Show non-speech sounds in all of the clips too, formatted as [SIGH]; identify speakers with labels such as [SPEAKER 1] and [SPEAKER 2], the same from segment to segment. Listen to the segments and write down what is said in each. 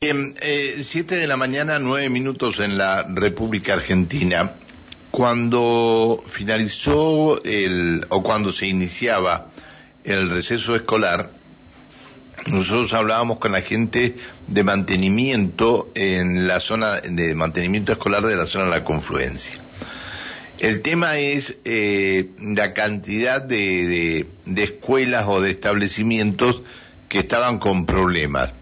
[SPEAKER 1] Bien, eh, siete de la mañana, nueve minutos en la República Argentina. Cuando finalizó el, o cuando se iniciaba el receso escolar, nosotros hablábamos con la gente de mantenimiento en la zona, de mantenimiento escolar de la zona de la confluencia. El tema es eh, la cantidad de, de escuelas o de establecimientos que estaban con problemas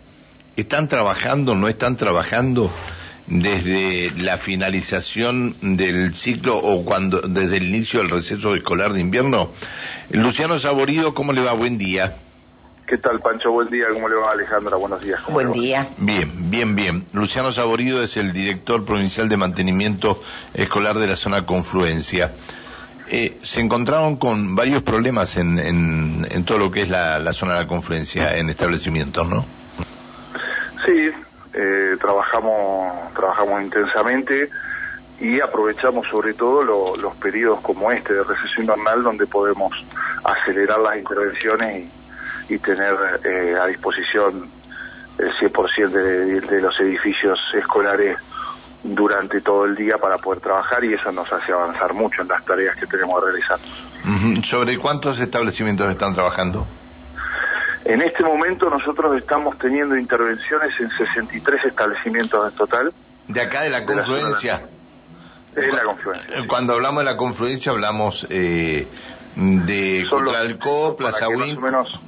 [SPEAKER 1] ¿Están trabajando, no están trabajando desde la finalización del ciclo o cuando desde el inicio del receso escolar de invierno? Luciano Saborido, ¿cómo le va? Buen día.
[SPEAKER 2] ¿Qué tal, Pancho? Buen día. ¿Cómo le va, Alejandra? Buenos días.
[SPEAKER 3] Buen día.
[SPEAKER 1] Bien, bien, bien. Luciano Saborido es el director provincial de mantenimiento escolar de la zona Confluencia. Eh, se encontraron con varios problemas en, en, todo lo que es la, la zona de la confluencia en establecimientos, ¿no?
[SPEAKER 2] Trabajamos, trabajamos intensamente y aprovechamos sobre todo los periodos como este de recesión invernal donde podemos acelerar las intervenciones y, tener eh, a disposición el 100% de, de los edificios escolares durante todo el día para poder trabajar y eso nos hace avanzar mucho en las tareas que tenemos que realizar.
[SPEAKER 1] ¿Sobre cuántos establecimientos están trabajando?
[SPEAKER 2] En este momento nosotros estamos teniendo intervenciones en 63 establecimientos en total.
[SPEAKER 1] ¿De acá de la confluencia?
[SPEAKER 2] De la, confluencia.
[SPEAKER 1] Cuando hablamos de la confluencia hablamos eh, de Cutralcó, Plaza Win.
[SPEAKER 2] Más o menos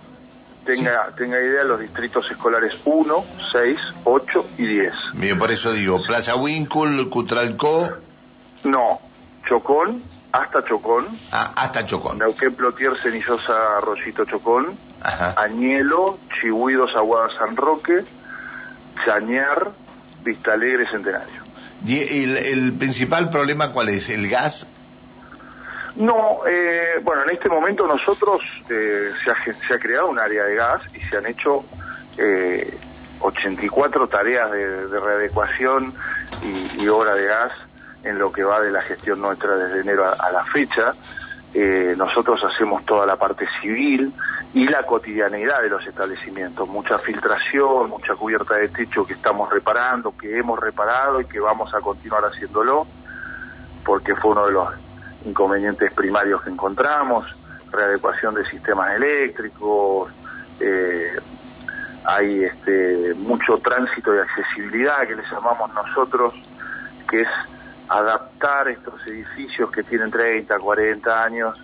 [SPEAKER 2] tenga, tenga idea los distritos escolares 1, 6, 8 y 10.
[SPEAKER 1] Bien, por eso digo, Plaza Wincul, Cutralcó.
[SPEAKER 2] No, Chocón, hasta Chocón.
[SPEAKER 1] Ah, hasta Chocón.
[SPEAKER 2] Neuquén, Plotier, Cenillosa, Arroyito, Chocón. Añelo, Chihuidos, Aguada, San Roque, Chañar, Vista Alegre, Centenario.
[SPEAKER 1] ¿Y el, principal problema cuál es? ¿El gas?
[SPEAKER 2] No, eh, bueno, en este momento nosotros eh, se, ha, se, ha, creado un área de gas y se han hecho eh, 84 tareas de, de readecuación y, y obra de gas en lo que va de la gestión nuestra desde enero a, la fecha. Eh, nosotros hacemos toda la parte civil y la cotidianeidad de los establecimientos, mucha filtración, mucha cubierta de techo que estamos reparando, que hemos reparado y que vamos a continuar haciéndolo, porque fue uno de los inconvenientes primarios que encontramos, readecuación de sistemas eléctricos, eh, hay este, mucho tránsito de accesibilidad que le llamamos nosotros, que es adaptar estos edificios que tienen 30, 40 años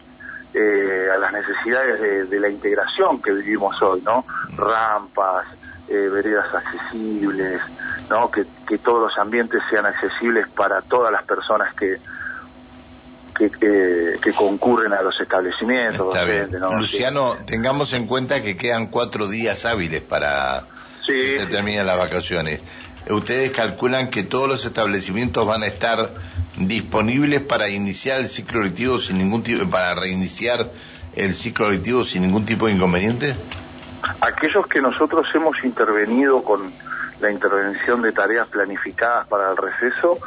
[SPEAKER 2] eh, a las necesidades de, la integración que vivimos hoy, ¿no? Rampas, eh, veredas accesibles, ¿no? Que, todos los ambientes sean accesibles para todas las personas que, que, que, concurren a los establecimientos.
[SPEAKER 1] Luciano, tengamos en cuenta que quedan cuatro días hábiles para que se terminen las vacaciones ustedes calculan que todos los establecimientos van a estar disponibles para iniciar el ciclo lectivo sin ningún tipo, para reiniciar el ciclo lectivo sin ningún tipo de inconveniente?
[SPEAKER 2] Aquellos que nosotros hemos intervenido con la intervención de tareas planificadas para el receso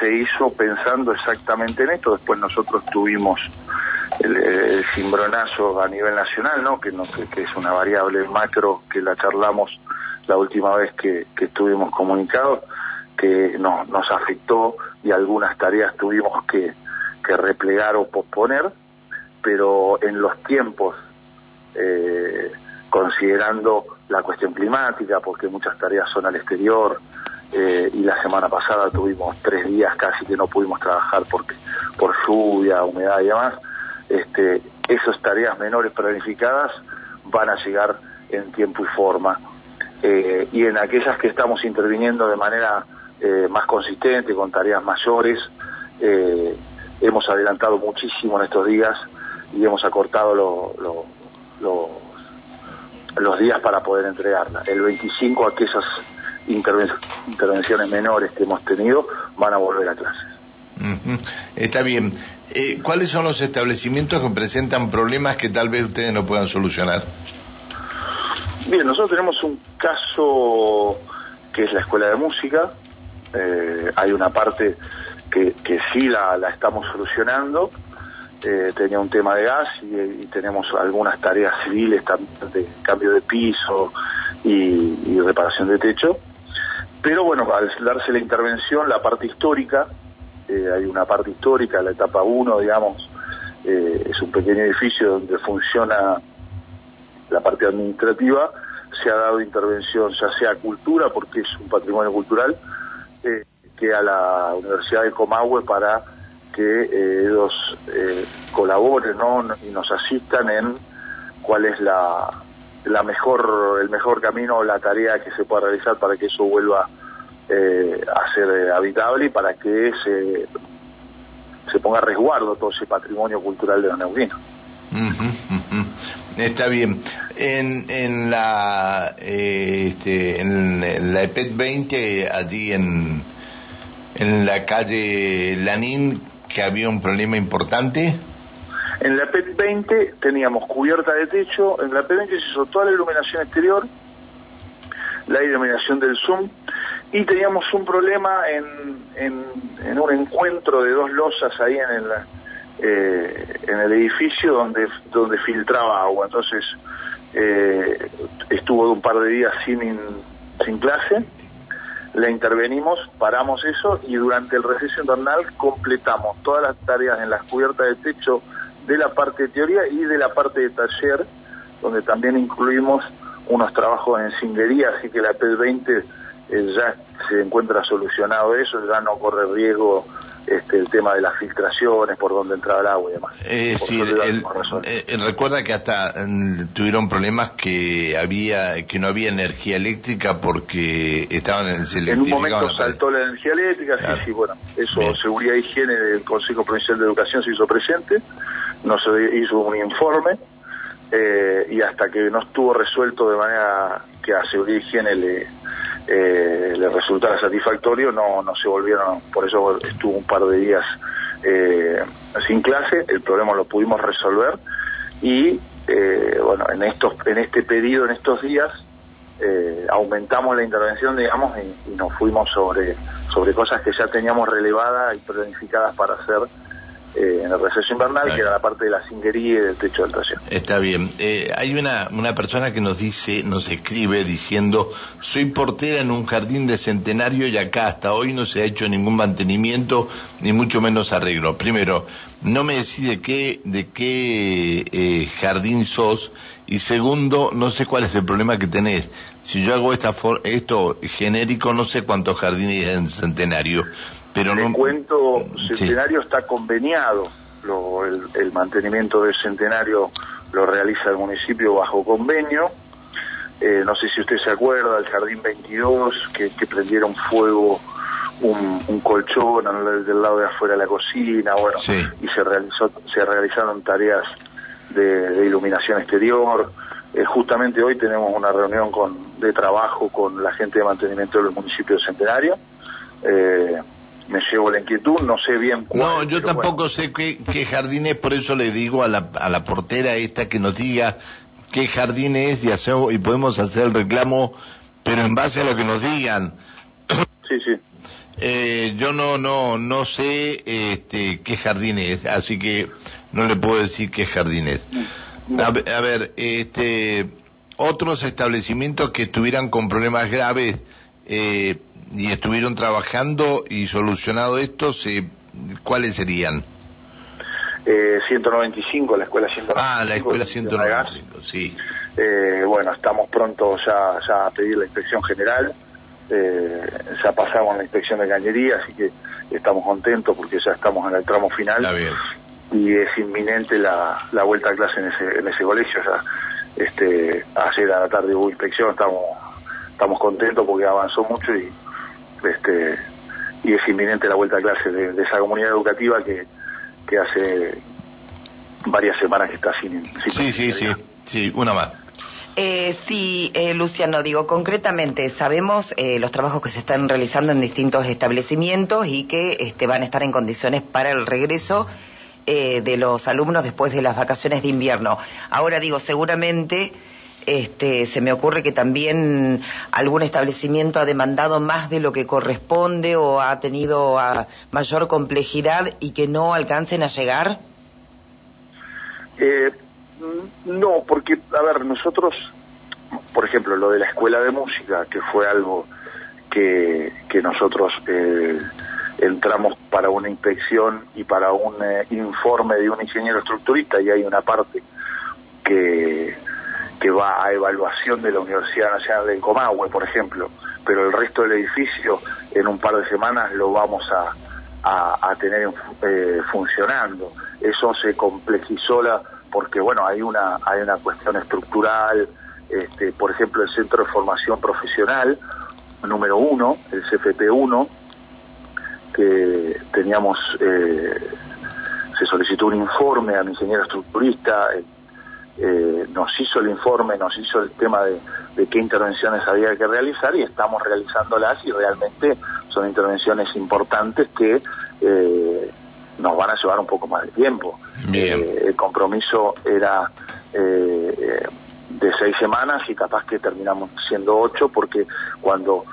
[SPEAKER 2] se hizo pensando exactamente en esto. Después nosotros tuvimos el, cimbronazo a nivel nacional, ¿no? Que, no que es una variable macro que la charlamos la última vez que, estuvimos comunicados, que nos, nos afectó y algunas tareas tuvimos que, replegar o posponer, pero en los tiempos, eh, considerando la cuestión climática, porque muchas tareas son al exterior, eh, y la semana pasada tuvimos tres días casi que no pudimos trabajar porque por lluvia, humedad y demás, este, esas tareas menores planificadas van a llegar en tiempo y forma eh, y en aquellas que estamos interviniendo de manera eh, más consistente, con tareas mayores, eh, hemos adelantado muchísimo en estos días y hemos acortado los días para poder entregarla. El 25 aquellas intervenciones menores que hemos tenido van a volver a clases.
[SPEAKER 1] Está bien. ¿Cuáles son los establecimientos que presentan problemas que tal vez ustedes no puedan solucionar?
[SPEAKER 2] Bien, nosotros tenemos un caso que es la escuela de música. Eh, hay una parte que, que sí la, la estamos solucionando. Eh, tenía un tema de gas y, tenemos algunas tareas civiles de cambio de piso y, reparación de techo. pero bueno, al darse la intervención, la parte histórica, eh, hay una parte histórica, la etapa 1, digamos, es un pequeño edificio donde funciona la parte administrativa, se ha dado intervención ya sea cultura, porque es un patrimonio cultural, eh, que a la Universidad de Comahue para que ellos colaboren y nos asistan en cuál es la, la mejor el mejor camino o la tarea que se pueda realizar para que eso vuelva eh, a ser eh, habitable y para que se, se ponga a resguardo todo ese patrimonio cultural de los neuquinos.
[SPEAKER 1] Está bien. En, en la eh, este, en, la EPET 20 allí en en la calle Lanín que había un problema importante.
[SPEAKER 2] En la PET 20 teníamos cubierta de techo, en la PET 20 se hizo toda la iluminación exterior, la iluminación del Zoom, y teníamos un problema en, en, un encuentro de dos losas ahí en el, eh, en el edificio donde, donde filtraba agua. Entonces eh, estuvo un par de días sin, sin clase, le intervenimos, paramos eso y durante el receso invernal completamos todas las tareas en las cubiertas de techo de la parte de teoría y de la parte de taller, donde también incluimos unos trabajos en cingería, así que la P20 eh, ya se encuentra solucionado eso, ya no corre riesgo este, el tema de las filtraciones, por donde entraba el agua y demás.
[SPEAKER 1] Eh, sí, eh, recuerda que hasta mm, tuvieron problemas que había que no había energía eléctrica porque estaban en
[SPEAKER 2] el En un momento saltó la energía eléctrica, sí, sí, bueno, eso, seguridad e higiene del Consejo Provincial de Educación se hizo presente no se hizo un informe eh, y hasta que no estuvo resuelto de manera que a seguridad y higiene le, eh, le resultara satisfactorio, no, no se volvieron, por eso estuvo un par de días eh, sin clase, el problema lo pudimos resolver y bueno, en estos, en este pedido, en estos días, aumentamos la intervención, digamos, y, y, nos fuimos sobre, sobre cosas que ya teníamos relevadas y planificadas para hacer eh, en el receso invernal, que era la parte de la cingería y del techo del taller.
[SPEAKER 1] Está bien. Eh, hay una, una persona que nos dice, nos escribe diciendo, soy portera en un jardín de centenario y acá hasta hoy no se ha hecho ningún mantenimiento, ni mucho menos arreglo. Primero, no me decís de qué, de qué eh, jardín sos, y segundo, no sé cuál es el problema que tenés. Si yo hago esta esto genérico, no sé cuántos jardines hay en centenario pero
[SPEAKER 2] el cuento centenario está conveniado, el, mantenimiento del centenario lo realiza el municipio bajo convenio. Eh, no sé si usted se acuerda del Jardín 22, que, prendieron fuego un, colchón del lado de afuera de la cocina, bueno, y se realizó, se realizaron tareas de, iluminación exterior. Eh, justamente hoy tenemos una reunión con, de trabajo con la gente de mantenimiento del municipio de Centenario. Eh, me llevo la inquietud, no sé bien cuál.
[SPEAKER 1] No, yo tampoco sé qué, qué jardín es, por eso le digo a la, a la portera esta que nos diga qué jardín es y, hacemos, y podemos hacer el reclamo, pero en base a lo que nos digan. [COUGHS]
[SPEAKER 2] Sí, sí.
[SPEAKER 1] Eh, yo no, no, no sé este, qué jardín es, así que no le puedo decir qué jardín es. A, a ver, este, otros establecimientos que estuvieran con problemas graves, eh, y estuvieron trabajando y solucionado esto, ¿cuáles serían?
[SPEAKER 2] Eh, 195, la escuela 195.
[SPEAKER 1] Ah, la escuela 195, sí.
[SPEAKER 2] Eh, bueno, estamos pronto ya, ya a pedir la inspección general. Eh, ya pasamos la inspección de cañería, así que estamos contentos porque ya estamos en el tramo final.
[SPEAKER 1] Está bien.
[SPEAKER 2] Y es inminente la, la vuelta a clase en ese, en ese colegio. Ya, este, ayer a la tarde hubo inspección, estamos, estamos contentos porque avanzó mucho y este, y es inminente la vuelta a clase de, esa comunidad educativa que, que hace varias semanas que está sin...
[SPEAKER 1] sí, sí, sí, sí, una más.
[SPEAKER 3] Eh, sí, eh, Luciano, digo, concretamente, sabemos eh, los trabajos que se están realizando en distintos establecimientos y que este, van a estar en condiciones para el regreso eh, de los alumnos después de las vacaciones de invierno. Ahora digo, seguramente este, se me ocurre que también algún establecimiento ha demandado más de lo que corresponde o ha tenido mayor complejidad y que no alcancen a llegar.
[SPEAKER 2] Eh, no, porque, a ver, nosotros, por ejemplo, lo de la escuela de música, que fue algo que, que nosotros eh, entramos para una inspección y para un eh, informe de un ingeniero estructurista y hay una parte que, que va a evaluación de la Universidad Nacional del Comahue, por ejemplo, pero el resto del edificio en un par de semanas lo vamos a, a, tener eh, funcionando. Eso se complejizó la, porque bueno, hay una, hay una cuestión estructural, este, por ejemplo, el Centro de Formación Profesional, número uno, el CFP1, que teníamos, eh, se solicitó un informe al ingeniero estructurista, eh, nos hizo el informe, nos hizo el tema de, qué intervenciones había que realizar y estamos realizándolas y realmente son intervenciones importantes que eh, nos van a llevar un poco más de tiempo. el compromiso era de seis semanas y capaz que terminamos siendo ocho porque cuando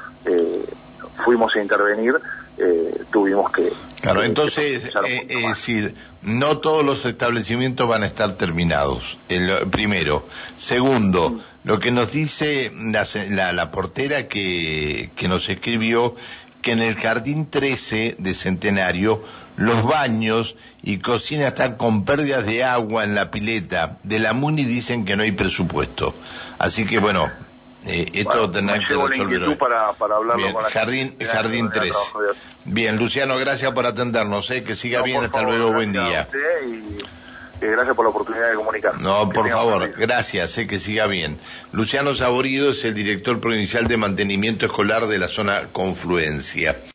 [SPEAKER 2] fuimos a intervenir eh, tuvimos que...
[SPEAKER 1] Claro, entonces, eh, es decir, no todos los establecimientos van a estar terminados, el, primero. Segundo, mm. lo que nos dice la, la, portera que, que nos escribió que en el jardín 13 de Centenario los baños y cocinas están con pérdidas de agua en la pileta. De la MUNI dicen que no hay presupuesto. Así que bueno, eh, esto tendrá que resolver
[SPEAKER 2] Para, para hablarlo
[SPEAKER 1] bien, Jardín, jardín 3. Bien, Luciano, gracias por atendernos. Eh, que siga bien, hasta luego, buen día.
[SPEAKER 2] Y, gracias por la oportunidad de comunicar.
[SPEAKER 1] No, por favor, gracias, sé que siga bien. Luciano Saborido es el director provincial de mantenimiento escolar de la zona Confluencia.